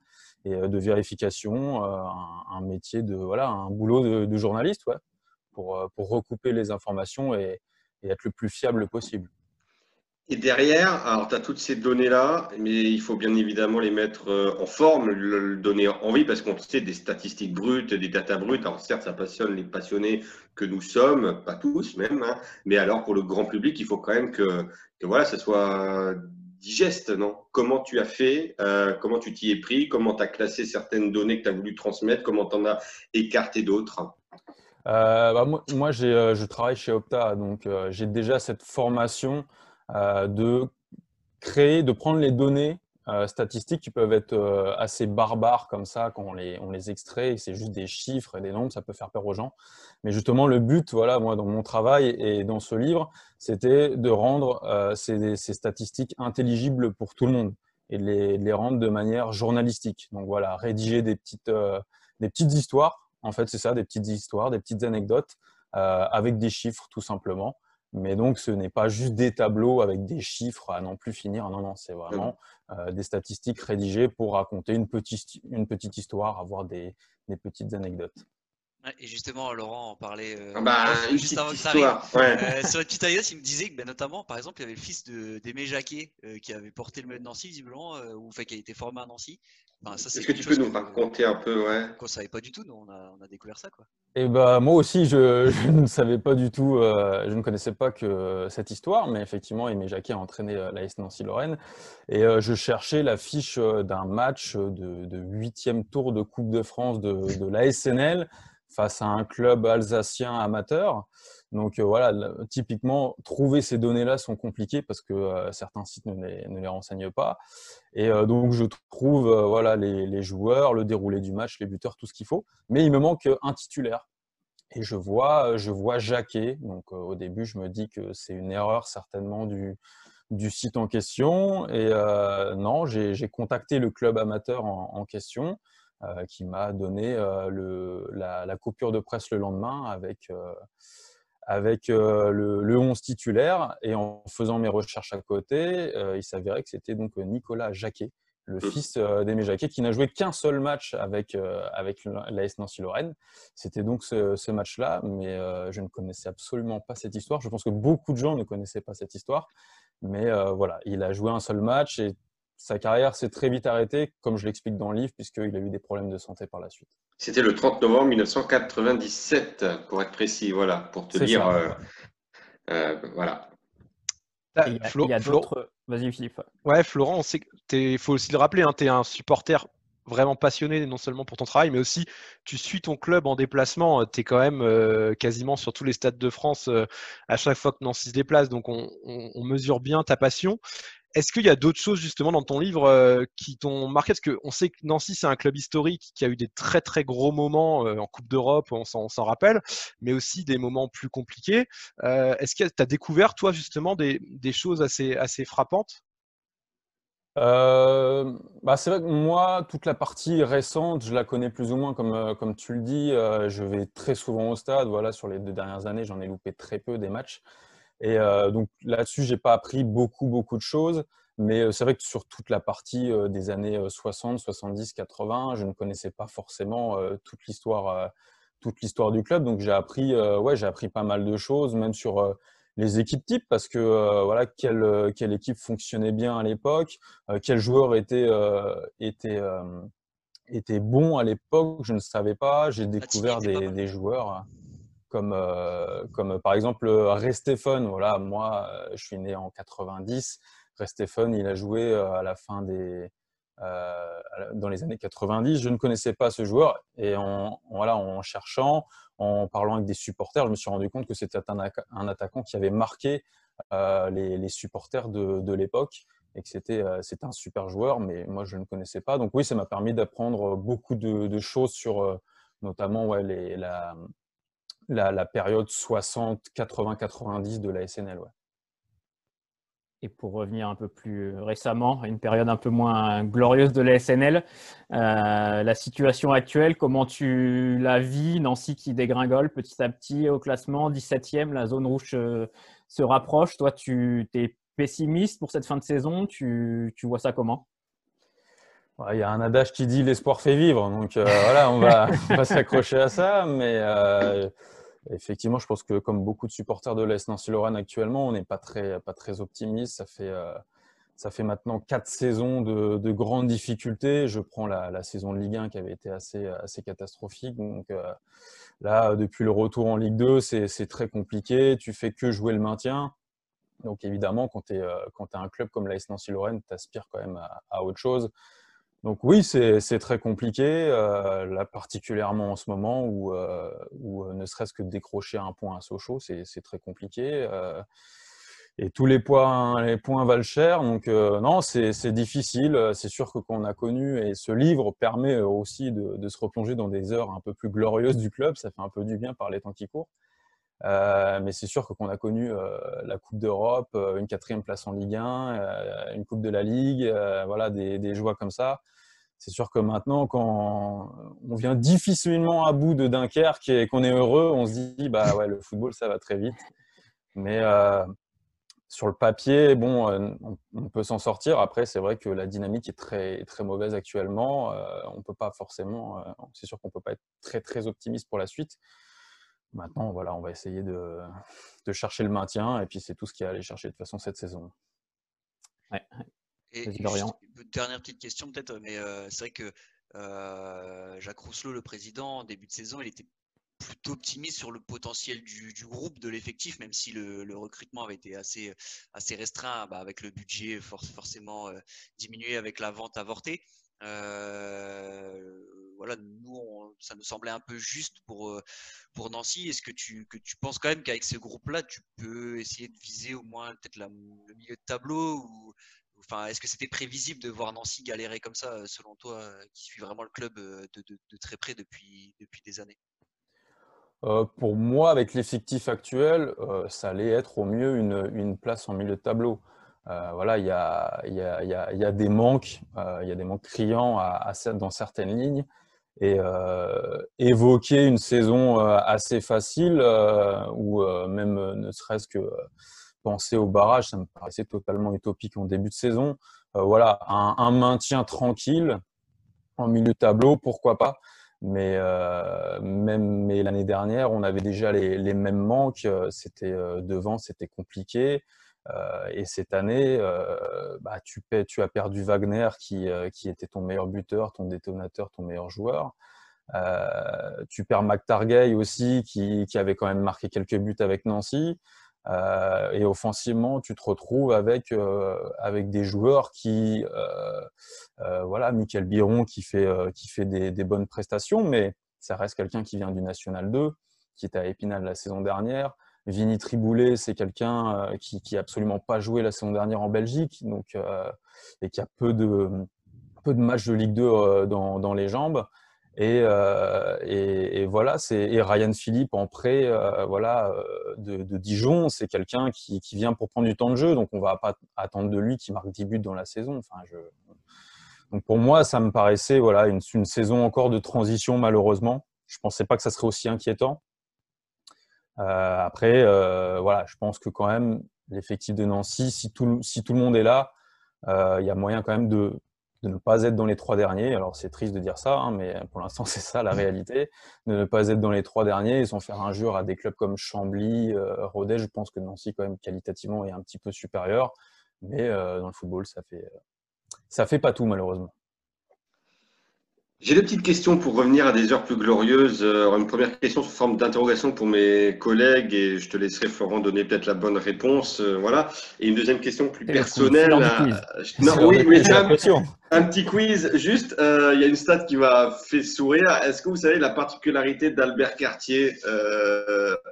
et de vérification, un, métier de voilà, un boulot de, journaliste ouais, pour recouper les informations et être le plus fiable possible. Et derrière, alors tu as toutes ces données-là, mais il faut bien évidemment les mettre euh, en forme, le, donner en vie, parce qu'on sait des statistiques brutes, des datas brutes. Alors certes, ça passionne les passionnés que nous sommes, pas tous même, hein, mais alors pour le grand public, il faut quand même que, que voilà, ça soit digeste, non? Comment tu as fait euh, Comment tu t'y es pris Comment tu as classé certaines données que tu as voulu transmettre Comment tu en as écarté d'autres? Euh, bah, Moi, moi je travaille chez Opta, donc j'ai déjà cette formation de créer, de prendre les données euh, statistiques qui peuvent être euh, assez barbares comme ça quand on les, on les extrait, c'est juste des chiffres et des nombres, ça peut faire peur aux gens. Mais justement, le but, voilà, moi, dans mon travail et dans ce livre, c'était de rendre ces, ces, statistiques intelligibles pour tout le monde et de les, les, rendre de manière journalistique. Donc voilà, rédiger des petites, des petites histoires, en fait, c'est ça, des petites histoires, des petites anecdotes avec des chiffres tout simplement. Mais donc, ce n'est pas juste des tableaux avec des chiffres à non plus finir. Non, non, c'est vraiment euh, des statistiques rédigées pour raconter une petite, une petite histoire, avoir des, des petites anecdotes. Et justement, Laurent en parlait euh, ah bah, juste avant que ça arrive. Euh, sur la petite anecdote, il me disait que bah, notamment, par exemple, il y avait le fils d'Aimé Jacquet qui avait porté le maillot de Nancy, visiblement, ou fait, qui a été formé à Nancy. Est-ce que tu peux nous raconter un peu ouais? Qu'on ne savait pas du tout, nous, on a, on a découvert ça. Quoi. Et eh bah, moi aussi, je, [LAUGHS] je, ne savais pas du tout, euh, je ne connaissais pas que cette histoire, mais effectivement, Aimé Jacquet a entraîné euh, l'AS Nancy-Lorraine. Et euh, je cherchais la fiche d'un match de huitième tour de Coupe de France de, de l'ASNL face à un club alsacien amateur. Donc euh, voilà, typiquement, trouver ces données-là sont compliquées parce que euh, certains sites ne les, ne les, renseignent pas. Et euh, donc je trouve voilà, les, joueurs, le déroulé du match, les buteurs, tout ce qu'il faut. Mais il me manque un titulaire. Et je vois, je vois Jacquet. Donc au début, je me dis que c'est une erreur certainement du, site en question. Et non, j'ai contacté le club amateur en, question. qui m'a donné la, coupure de presse le lendemain avec, avec euh, le, 11 titulaire. Et en faisant mes recherches à côté, euh, il s'avérait que c'était donc Nicolas Jacquet, le mmh. fils euh, d'Aimé Jacquet, qui n'a joué qu'un seul match avec, avec l'AS Nancy-Lorraine. C'était donc ce, match-là, mais je ne connaissais absolument pas cette histoire. Je pense que beaucoup de gens ne connaissaient pas cette histoire. Mais voilà, il a joué un seul match et sa carrière s'est très vite arrêtée, comme je l'explique dans le livre, puisqu'il a eu des problèmes de santé par la suite. C'était le 30 novembre 1997, pour être précis, voilà, pour te dire. Euh, euh, voilà. Il y a, d'autres. Vas-y, Philippe. Ouais, Florent, il faut aussi le rappeler, hein, tu es un supporter vraiment passionné, non seulement pour ton travail, mais aussi tu suis ton club en déplacement. Tu es quand même quasiment sur tous les stades de France à chaque fois que Nancy se déplace, donc on, on mesure bien ta passion. Est-ce qu'il y a d'autres choses justement dans ton livre euh, qui t'ont marqué? Parce qu'on sait que Nancy, c'est un club historique qui a eu des très très gros moments euh, en Coupe d'Europe, on s'en rappelle, mais aussi des moments plus compliqués. Euh, est-ce que tu as découvert, toi, justement, des, choses assez, assez frappantes? Bah c'est vrai que moi, toute la partie récente, je la connais plus ou moins comme, comme tu le dis. je vais très souvent au stade. Voilà, sur les deux dernières années, j'en ai loupé très peu des matchs. Et euh, donc là-dessus, j'ai pas appris beaucoup, beaucoup de choses. Mais euh, c'est vrai que sur toute la partie euh, des années 60, 70, 80, je ne connaissais pas forcément toute l'histoire, toute l'histoire du club. Donc j'ai appris, ouais, j'ai appris pas mal de choses, même sur les équipes types, parce que voilà, quelle, quelle équipe fonctionnait bien à l'époque, quel joueur était, était, était bon à l'époque, je ne savais pas. J'ai découvert des, des, joueurs comme, euh, comme par exemple Restéphane. Voilà, moi, euh, je suis né en 90. Restéphane, il a joué euh, à la fin des, dans les années 90. Je ne connaissais pas ce joueur et en, voilà, en cherchant, en parlant avec des supporters, je me suis rendu compte que c'était un, un, attaquant qui avait marqué les, les, supporters de, de l'époque et que c'était un super joueur, mais moi je ne connaissais pas. Donc oui, ça m'a permis d'apprendre beaucoup de, de, choses sur notamment ouais, les, la, la, période 60, 80, 90 de la SNL. Ouais. Et pour revenir un peu plus récemment, une période un peu moins glorieuse de la SNL, euh, la situation actuelle, comment tu la vis Nancy qui dégringole petit à petit au classement, 17e, la zone rouge euh, se rapproche. Toi, tu es pessimiste pour cette fin de saison, tu, vois ça comment? Il y a un adage qui dit l'espoir fait vivre, donc euh, voilà, on va, [LAUGHS] va s'accrocher à ça, mais Effectivement, je pense que comme beaucoup de supporters de l'Est Nancy-Lorraine actuellement, on n'est pas très, pas très optimiste. Ça fait, euh, ça fait maintenant quatre saisons de, de grandes difficultés. Je prends la, saison de Ligue 1 qui avait été assez, assez catastrophique. Donc euh, là, depuis le retour en Ligue 2, c'est très compliqué. Tu fais que jouer le maintien. Donc évidemment, quand tu es, euh, un club comme l'AS Nancy-Lorraine, tu aspires quand même à autre chose. Donc oui, c'est très compliqué, euh, là particulièrement en ce moment où, euh, euh, ne serait-ce que décrocher un point à Sochaux, c'est très compliqué. et tous les points, les points valent cher, donc non, c'est difficile. C'est sûr que quand on a connu, et ce livre permet aussi de, de, se replonger dans des heures un peu plus glorieuses du club, ça fait un peu du bien par les temps qui courent. Euh, mais c'est sûr qu'on a connu euh, la Coupe d'Europe, euh, une quatrième place en Ligue 1, une Coupe de la Ligue, voilà, des, des, joies comme ça. C'est sûr que maintenant, quand on vient difficilement à bout de Dunkerque et qu'on est heureux, on se dit, bah ouais, le football, ça va très vite. Mais sur le papier, bon, on, peut s'en sortir. Après, c'est vrai que la dynamique est très, très mauvaise actuellement. on peut pas forcément, c'est sûr qu'on peut pas être très, très optimiste pour la suite. Maintenant, voilà, on va essayer de, de chercher le maintien et puis c'est tout ce qu'il y a à aller chercher de toute façon cette saison. Ouais. Et, dernière petite question peut-être, mais euh, c'est vrai que euh, Jacques Rousselot, le président, en début de saison, il était plutôt optimiste sur le potentiel du, du groupe, de l'effectif, même si le, le, recrutement avait été assez, assez restreint, bah, avec le budget forcément euh, diminué avec la vente avortée. Euh, voilà, nous, ça nous semblait un peu juste pour, euh, pour Nancy. Est-ce que tu, que tu penses quand même qu'avec ce groupe-là, tu peux essayer de viser au moins peut-être le milieu de tableau ou, Enfin, est-ce que c'était prévisible de voir Nancy galérer comme ça, selon toi, qui suit vraiment le club de, de, très près depuis, depuis des années? Euh, pour moi, avec l'effectif actuel, euh, ça allait être au mieux une, une, place en milieu de tableau. Euh, voilà, il y a, y, a, y, a, des manques, il y a des manques criants à, dans certaines lignes et euh, évoquer une saison euh, assez facile euh, ou même ne serait-ce que penser au barrage, ça me paraissait totalement utopique en début de saison. voilà, un, maintien tranquille en milieu de tableau, pourquoi pas. Mais même l'année dernière, on avait déjà les mêmes manques. C'était devant, c'était compliqué. Et cette année, bah, tu, tu, as perdu Wagner qui, qui, était ton meilleur buteur, ton détonateur, ton meilleur joueur. tu perds McTargay aussi qui, avait quand même marqué quelques buts avec Nancy. Euh, et offensivement, tu te retrouves avec, euh, des joueurs qui, euh, voilà, Michael Biron qui fait, des, bonnes prestations, mais ça reste quelqu'un qui vient du National 2, qui était à Épinal la saison dernière. Vini Triboulet, c'est quelqu'un qui, qui absolument pas joué la saison dernière en Belgique, donc, et qui a peu de, matchs de Ligue 2 dans, dans les jambes. Euh, et, voilà, c'est Ryan Philippe en prêt, euh, voilà, euh, de, Dijon, c'est quelqu'un qui, vient pour prendre du temps de jeu, donc on va pas attendre de lui qu'il marque 10 buts dans la saison. Enfin, pour moi, ça me paraissait voilà une, une, saison encore de transition malheureusement. Je pensais pas que ça serait aussi inquiétant. Après, voilà, je pense que quand même l'effectif de Nancy, si tout, si tout le monde est là, il y a moyen quand même de de ne pas être dans les trois derniers. Alors c'est triste de dire ça, hein, mais pour l'instant [LAUGHS] c'est ça la réalité. De ne pas être dans les trois derniers, ils ont fait injure à des clubs comme Chambly, euh, Rodez. Je pense que Nancy quand même qualitativement est un petit peu supérieur, mais euh, dans le football ça fait ça fait pas tout malheureusement. J'ai deux petites questions pour revenir à des heures plus glorieuses. Euh, une première question sous forme d'interrogation pour mes collègues et je te laisserai Florent donner peut-être la bonne réponse. Euh, voilà. Et une deuxième question plus personnelle. Euh, non, oui, mais un, un, petit quiz. Juste, il y a une stat qui m'a fait sourire. Est-ce que vous savez la particularité d'Albert Cartier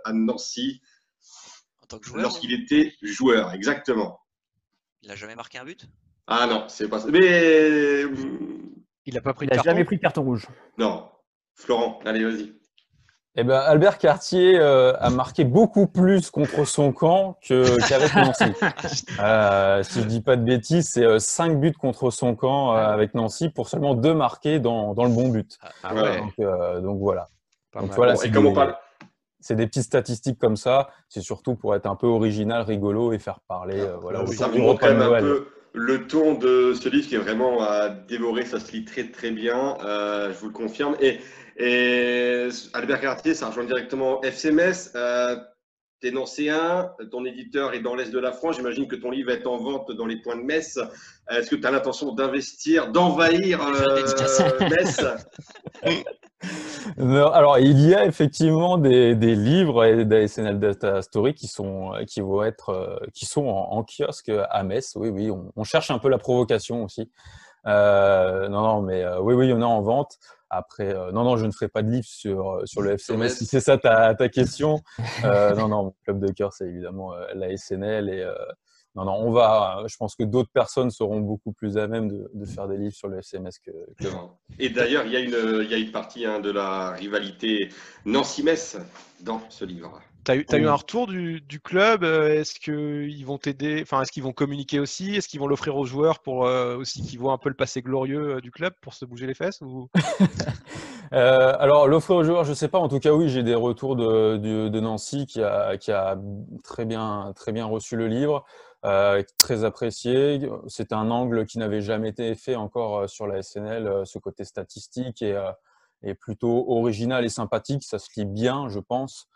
à Nancy en tant que joueur Lorsqu'il était joueur, exactement. Il n'a jamais marqué un but? Ah non, c'est pas ça. Mais il n'a pas pris jamais pris de carton rouge. Non. Florent, allez, vas-y. Eh ben, Albert Cartier euh, a marqué beaucoup plus contre son camp [LAUGHS] qu'avec Nancy. Euh, si je dis pas de bêtises, c'est 5 euh, buts contre son camp avec Nancy pour seulement 2 marqués dans, dans le bon but. Ah, ah donc, donc, voilà. Donc, voilà c'est des, c'est des petites statistiques comme ça. C'est surtout pour être un peu original, rigolo et faire parler. voilà, ça vous montre quand même un peu le ton de ce livre qui est vraiment à dévorer, ça se lit très très bien, euh, je vous le confirme. Et, Albert Cartier, ça rejoint directement FCMS. T'es nancéen, ton éditeur est dans l'Est de la France. J'imagine que ton livre est en vente dans les points de Metz. Est-ce que tu as l'intention d'investir, d'envahir euh, Metz? [LAUGHS] Alors, il y a effectivement des, livres et des SNL Data Story qui sont, qui vont être, euh, qui sont en, kiosque à Metz. Oui, oui, on, cherche un peu la provocation aussi. Euh, non, non, mais oui, oui, il y en a en vente. Après, non, non, je ne ferai pas de livre sur, sur le FCMS si c'est ça ta, ta question. non, non, mon club de cœur, c'est évidemment la SNL et non, non, on va. Je pense que d'autres personnes seront beaucoup plus à même de, faire des livres sur le SMS que, moi. Et d'ailleurs, il y, a une, il y a une partie hein, de la rivalité Nancy-Metz dans ce livre. Tu as, eu, as eu un retour du, club euh, Est-ce qu'ils vont t'aider Enfin, est-ce qu'ils vont communiquer aussi? Est-ce qu'ils vont l'offrir aux joueurs pour euh, aussi qu'ils voient un peu le passé glorieux euh, du club pour se bouger les fesses ou... [LAUGHS] alors, l'offrir aux joueurs, je ne sais pas. En tout cas, oui, j'ai des retours de, de, Nancy qui a, qui a très, bien, très bien reçu le livre. Euh, très apprécié. C'est un angle qui n'avait jamais été fait encore sur la SNL, ce côté statistique est, est, plutôt original et sympathique. Ça se lit bien, je pense.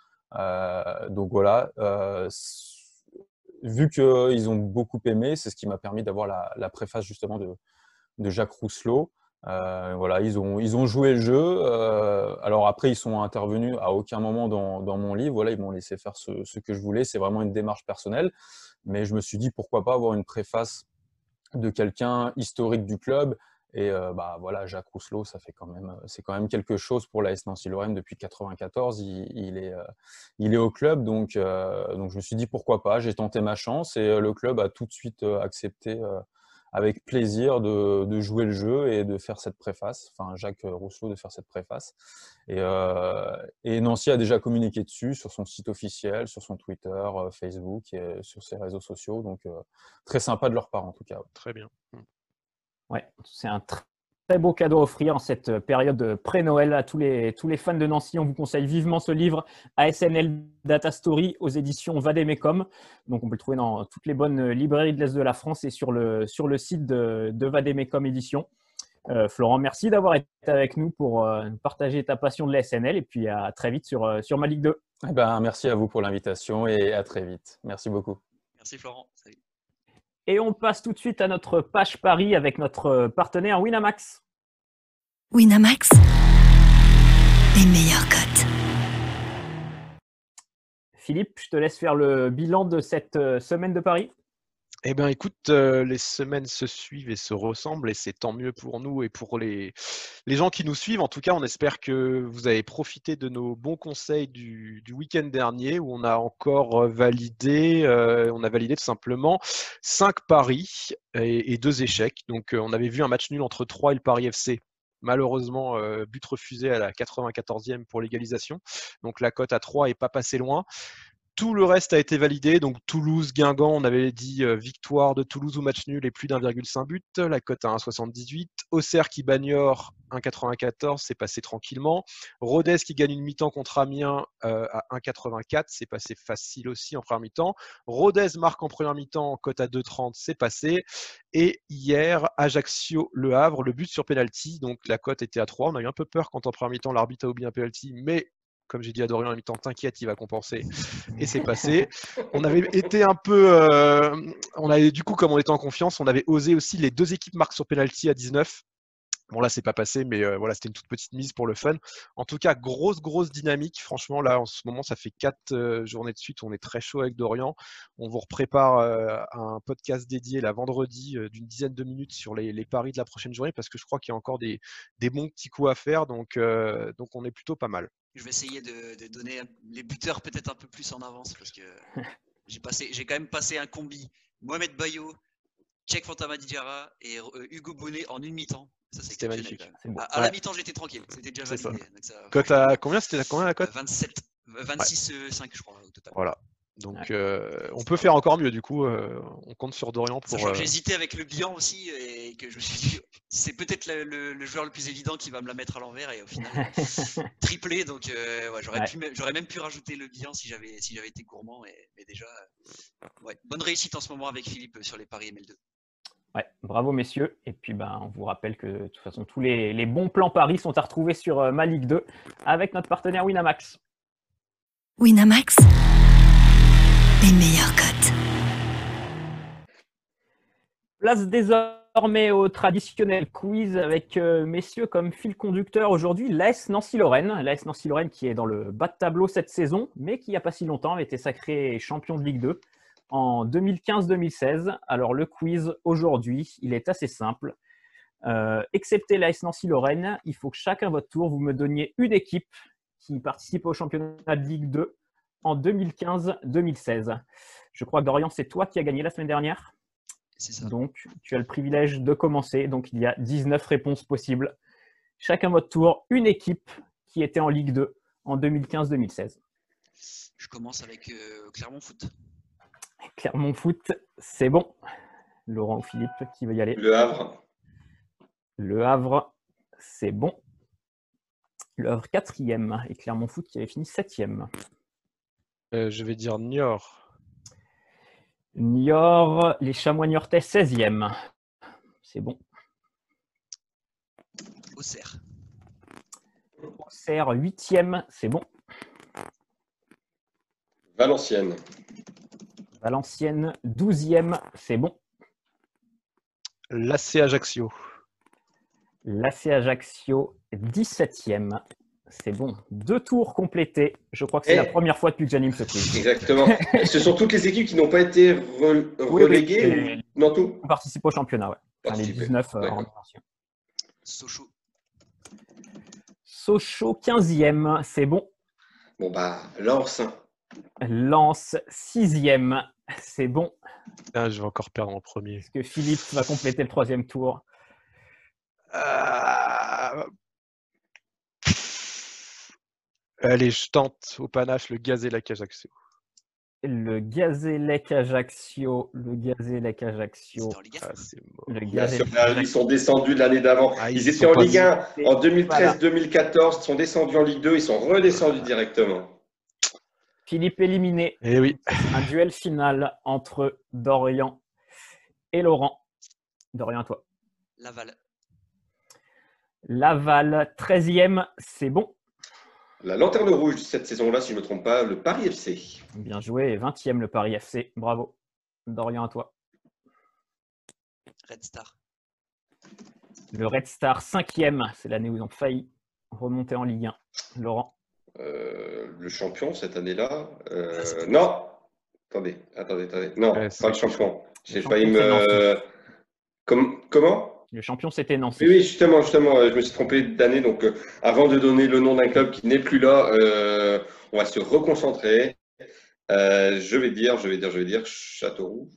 Donc voilà. vu qu'ils ont beaucoup aimé, c'est ce qui m'a permis d'avoir la, préface justement de, Jacques Rousselot. Euh, voilà, ils ont, joué le jeu. Euh, alors après, ils sont intervenus à aucun moment dans, mon livre. Voilà, ils m'ont laissé faire ce, que je voulais. C'est vraiment une démarche personnelle. Mais je me suis dit pourquoi pas avoir une préface de quelqu'un historique du club. Et euh, bah voilà, Jacques Rousselot, ça fait quand même, c'est quand même quelque chose pour la S Nancy Lorraine depuis 94. Il, est, il est au club, donc, donc je me suis dit pourquoi pas. J'ai tenté ma chance et le club a tout de suite accepté avec plaisir de, jouer le jeu et de faire cette préface, enfin Jacques Rousseau de faire cette préface. Et, euh, Nancy a déjà communiqué dessus sur son site officiel, sur son Twitter, euh, Facebook et sur ses réseaux sociaux. Donc euh, très sympa de leur part en tout cas. Très bien. Ouais, c'est un très très beau cadeau à offrir en cette période pré-Noël à tous les, tous les fans de Nancy. On vous conseille vivement ce livre ASNL Data Story aux éditions Vademecum. Donc on peut le trouver dans toutes les bonnes librairies de l'Est de la France et sur le, sur le site de, de Vademecum Édition. Euh, Florent, merci d'avoir été avec nous pour euh, partager ta passion de la SNL et puis à très vite sur, euh, sur ma Ligue 2. Eh ben, merci à vous pour l'invitation et à très vite. Merci beaucoup. Merci Florent. Salut. Et on passe tout de suite à notre page Paris avec notre partenaire Winamax. Winamax, les meilleurs cotes. Philippe, je te laisse faire le bilan de cette euh, semaine de Paris. Eh bien, écoute, euh, les semaines se suivent et se ressemblent et c'est tant mieux pour nous et pour les, les gens qui nous suivent. En tout cas, on espère que vous avez profité de nos bons conseils du, du week-end dernier où on a encore validé, euh, on a validé tout simplement cinq paris et, et deux échecs. Donc, euh, on avait vu un match nul entre 3 et le Paris FC. Malheureusement, euh, but refusé à la 94e pour l'égalisation. Donc la cote à 3 est pas passée loin. Tout le reste a été validé. Donc Toulouse, Guingamp, on avait dit euh, victoire de Toulouse ou match nul et plus d'1,5 but. La cote à 1,78. Auxerre qui bagnore 1,94, c'est passé tranquillement. Rodez qui gagne une mi-temps contre Amiens euh, à 1,84, c'est passé facile aussi en première mi-temps. Rodez marque en première mi-temps, cote à 2,30, c'est passé. Et hier, Ajaccio Le Havre, le but sur penalty, donc la cote était à 3. On a eu un peu peur quand en première mi-temps l'arbitre a oublié un penalty, mais comme j'ai dit à Dorian à mi-temps, t'inquiète, il va compenser. [LAUGHS] Et c'est passé. On avait été un peu. Euh, on avait, du coup, comme on était en confiance, on avait osé aussi les deux équipes marquent sur penalty à 19. Bon, là, c'est pas passé, mais euh, voilà, c'était une toute petite mise pour le fun. En tout cas, grosse, grosse dynamique. Franchement, là, en ce moment, ça fait quatre euh, journées de suite. On est très chaud avec Dorian. On vous prépare euh, un podcast dédié la vendredi d'une dizaine de minutes sur les, les paris de la prochaine journée parce que je crois qu'il y a encore des, des bons petits coups à faire. Donc, donc, on est plutôt pas mal. Je vais essayer de, de donner les buteurs peut-être un peu plus en avance parce que [LAUGHS] j'ai passé, j'ai quand même passé un combi Mohamed Bayo, Cheikh Fantama Diarra et euh, Hugo Bonnet en une mi-temps. Ça, C'était magnifique. beau. À, la mi-temps, j'étais tranquille. C'était déjà ça. validé. Donc ça, Cote à combien? C'était combien la cote? 27, 26, 5 je crois au total. Voilà. Donc, Ouais. euh, on peut faire encore mieux. Du coup, euh, on compte sur Dorian pour. Sachant euh, que j'ai hésité avec le bilan aussi et que je me suis dit c'est peut-être le, le- le joueur le plus évident qui va me la mettre à l'envers et au final [LAUGHS] triplé donc euh, ouais, j'aurais Ouais. même- pu rajouter le bilan si j'avais si j'avais été gourmand et, mais déjà euh, ouais, bonne réussite en ce moment avec Philippe sur les paris ML2. Ouais, bravo messieurs. Et puis ben, on vous rappelle que de toute façon tous les, les bons plans paris sont à retrouver sur euh, ma Ligue 2 avec notre partenaire Winamax. Winamax, les meilleurs cotes. Place désormais au traditionnel quiz avec euh, messieurs comme fil conducteur aujourd'hui l'AS Nancy-Lorraine. L'AS Nancy-Lorraine qui est dans le bas de tableau cette saison, mais qui il n'y a pas si longtemps avait été sacré champion de Ligue 2 en 2015-2016. Alors le quiz aujourd'hui, il est assez simple. Euh, excepté l'AS Nancy-Lorraine, il faut que chacun votre tour, vous me donniez une équipe qui participe au championnat de Ligue 2 en 2015-2016. Je crois que Dorian, c'est toi qui as gagné la semaine dernière. C'est ça. Donc, tu as le privilège de commencer. Donc, il y a 19 réponses possibles. Chacun votre tour, une équipe qui était en Ligue 2 en 2015-2016. Je commence avec euh, Clermont Foot. Clermont Foot, c'est bon. Laurent ou Philippe, qui veut y aller? Le Havre. Le Havre, c'est bon. Le Havre, quatrième. Et Clermont Foot qui avait fini septième. Euh, je vais dire Niort. Niort, les Chamois Niortais, 16e. C'est bon. Auxerre. Auxerre, 8e. C'est bon. Valenciennes. Valenciennes, 12e. C'est bon. L'AC Ajaccio. L'AC Ajaccio, 17e. C'est bon. Deux tours complétés. Je crois que c'est Eh. la première fois depuis que j'anime ce quiz. Exactement. [LAUGHS] ce sont toutes les équipes qui n'ont pas été re- oui, reléguées ou... Non, tout On participe au championnat, ouais. Enfin, les Participer. 19 euh, en. Sochaux. Sochaux, 15e. C'est bon. Bon, bah, Lens. Lens, 6e. C'est bon. Ah, je vais encore perdre en premier. Est-ce que Philippe va compléter le troisième tour? Ah. Allez, je tente au panache le Gazélec Ajaccio. Le Gazélec Ajaccio. Le Gazélec Ajaccio. C'était en Ligue 1. Ah, c'est mort. Le Bien sûr, Gazélec là, ils sont descendus de l'année d'avant. Ah, ils, ils étaient en Ligue 1 en Voilà. 2013-2014, ils sont descendus en Ligue 2, ils sont redescendus directement. Philippe éliminé. Eh oui. Un duel final entre Dorian et Laurent. Dorian, à toi. Laval. Laval, 13e, c'est bon. La lanterne rouge cette saison-là, si je ne me trompe pas, le Paris FC. Bien joué. Et 20e, le Paris FC. Bravo. Dorian, à toi. Red Star. Le Red Star, cinquième. C'est l'année où ils ont failli remonter en Ligue 1. Laurent. Euh, le champion cette année-là. euh, Ah, non, attendez, attendez, attendez. Non, Ouais, pas c'est- le champion. J'ai failli me. Com- comment? Le champion, c'était Nancy. Oui, oui, justement, justement, euh, je me suis trompé d'année. Donc, euh, avant de donner le nom d'un club qui n'est plus là, euh, on va se reconcentrer. Euh, je vais dire, je vais dire, je vais dire Châteauroux.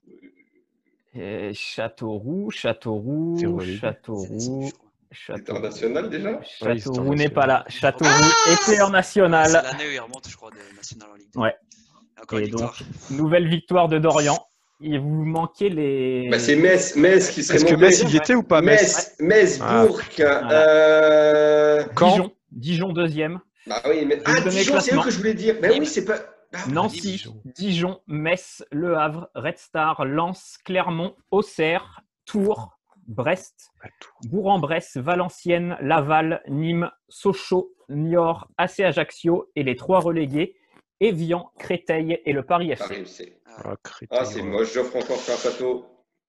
Euh, Châteauroux, Châteauroux, C'est. Châteauroux. Châteauroux. International déjà? Ouais, c'est Châteauroux n'est pas là. Châteauroux était en C'est national. l'année où il remonte, je crois, de National en Ligue 2. Ouais. Encore Et donc, victoire. nouvelle victoire de Dorian. Et vous manquez les. bah, C'est Metz, Metz qui serait Est-ce que. Metz y était ou pas Metz Metz, Metz, Ah. Bourg. euh, Dijon. Dijon deuxième. Bah oui, mais ah, Dijon, c'est eux que je voulais dire. Mais oui, c'est pas. Ah, Nancy, Dijon. Dijon, Metz, Le Havre, Red Star, Lens, Clermont, Auxerre, Tours, Brest, Bourg-en-Bresse, Valenciennes, Laval, Nîmes, Sochaux, Niort, AC Ajaccio et les trois relégués, Evian, Créteil et le Paris FC. Paris FC. Ah, Créteil, Ah, c'est ouais. moche. J'offre encore un plateau.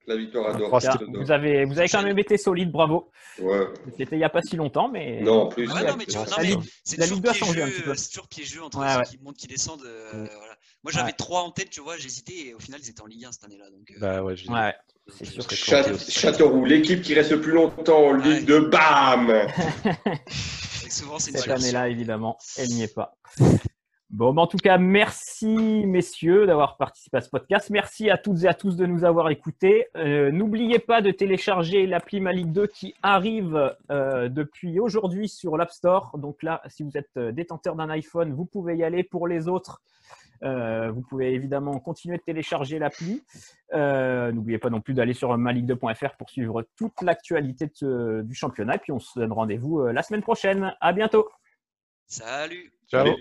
La victoire à Un Dor- trois Là, de- vous avez, vous avez quand même été solide, bravo. Ouais. C'était il n'y a pas si longtemps, mais. Non, en plus. Ouais, non, mais tu vois, c'est- non, La mais Ligue- c'est la toujours Ligue 2 a changé un petit peu. C'est toujours piégeux entre Ouais, ceux ouais. qui montent, qui descendent. euh, Mm. voilà. Moi, j'avais Ouais. trois en tête, tu vois, j'hésitais et au final, ils étaient en Ligue 1 cette année-là. Donc, euh, Bah ouais, je Ouais, c'est sûr. aussi. Châteauroux, l'équipe qui reste le plus longtemps en. Ligue de BAM [LAUGHS] souvent, c'est Cette année-là, évidemment, elle n'y est pas. Bon, mais en tout cas, merci messieurs d'avoir participé à ce podcast. Merci à toutes et à tous de nous avoir écoutés. Euh, N'oubliez pas de télécharger l'appli Malik 2 qui arrive euh, depuis aujourd'hui sur l'App Store. Donc là, si vous êtes euh, détenteur d'un iPhone, vous pouvez y aller. Pour les autres, euh, vous pouvez évidemment continuer de télécharger l'appli. Euh, N'oubliez pas non plus d'aller sur malik2.fr pour suivre toute l'actualité du championnat. Et puis on se donne rendez-vous euh, la semaine prochaine. À bientôt. Salut Ciao. Allez.